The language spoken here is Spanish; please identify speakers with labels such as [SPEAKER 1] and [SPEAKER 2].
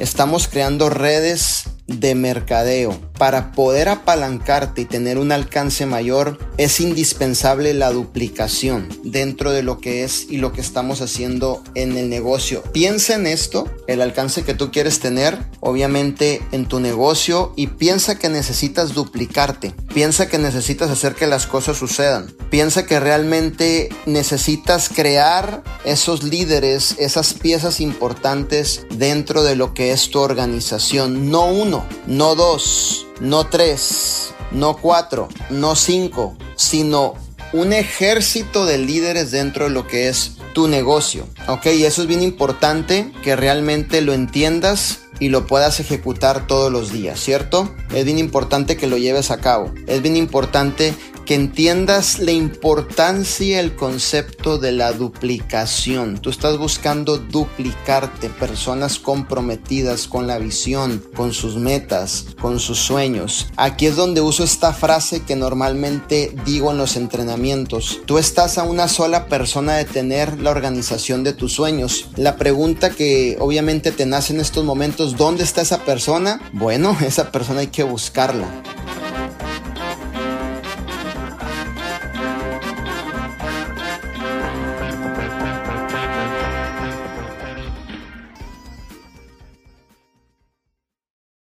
[SPEAKER 1] estamos creando redes de mercadeo. Para poder apalancarte y tener un alcance mayor es indispensable la duplicación dentro de lo que es y lo que estamos haciendo en el negocio. Piensa en esto, el alcance que tú quieres tener, obviamente en tu negocio y piensa que necesitas duplicarte. Piensa que necesitas hacer que las cosas sucedan. Piensa que realmente necesitas crear esos líderes, esas piezas importantes dentro de lo que es tu organización. No uno, no dos, no tres, no cuatro, no cinco, sino un ejército de líderes dentro de lo que es tu negocio. Ok, y eso es bien importante que realmente lo entiendas y lo puedas ejecutar todos los días, ¿cierto? Es bien importante que lo lleves a cabo. Es bien importante que entiendas la importancia el concepto de la duplicación. Tú estás buscando duplicarte, personas comprometidas con la visión, con sus metas, con sus sueños. Aquí es donde uso esta frase que normalmente digo en los entrenamientos. Tú estás a una sola persona de tener la organización de tus sueños. La pregunta que obviamente te nace en estos momentos, ¿dónde está esa persona? Bueno, esa persona hay que buscarla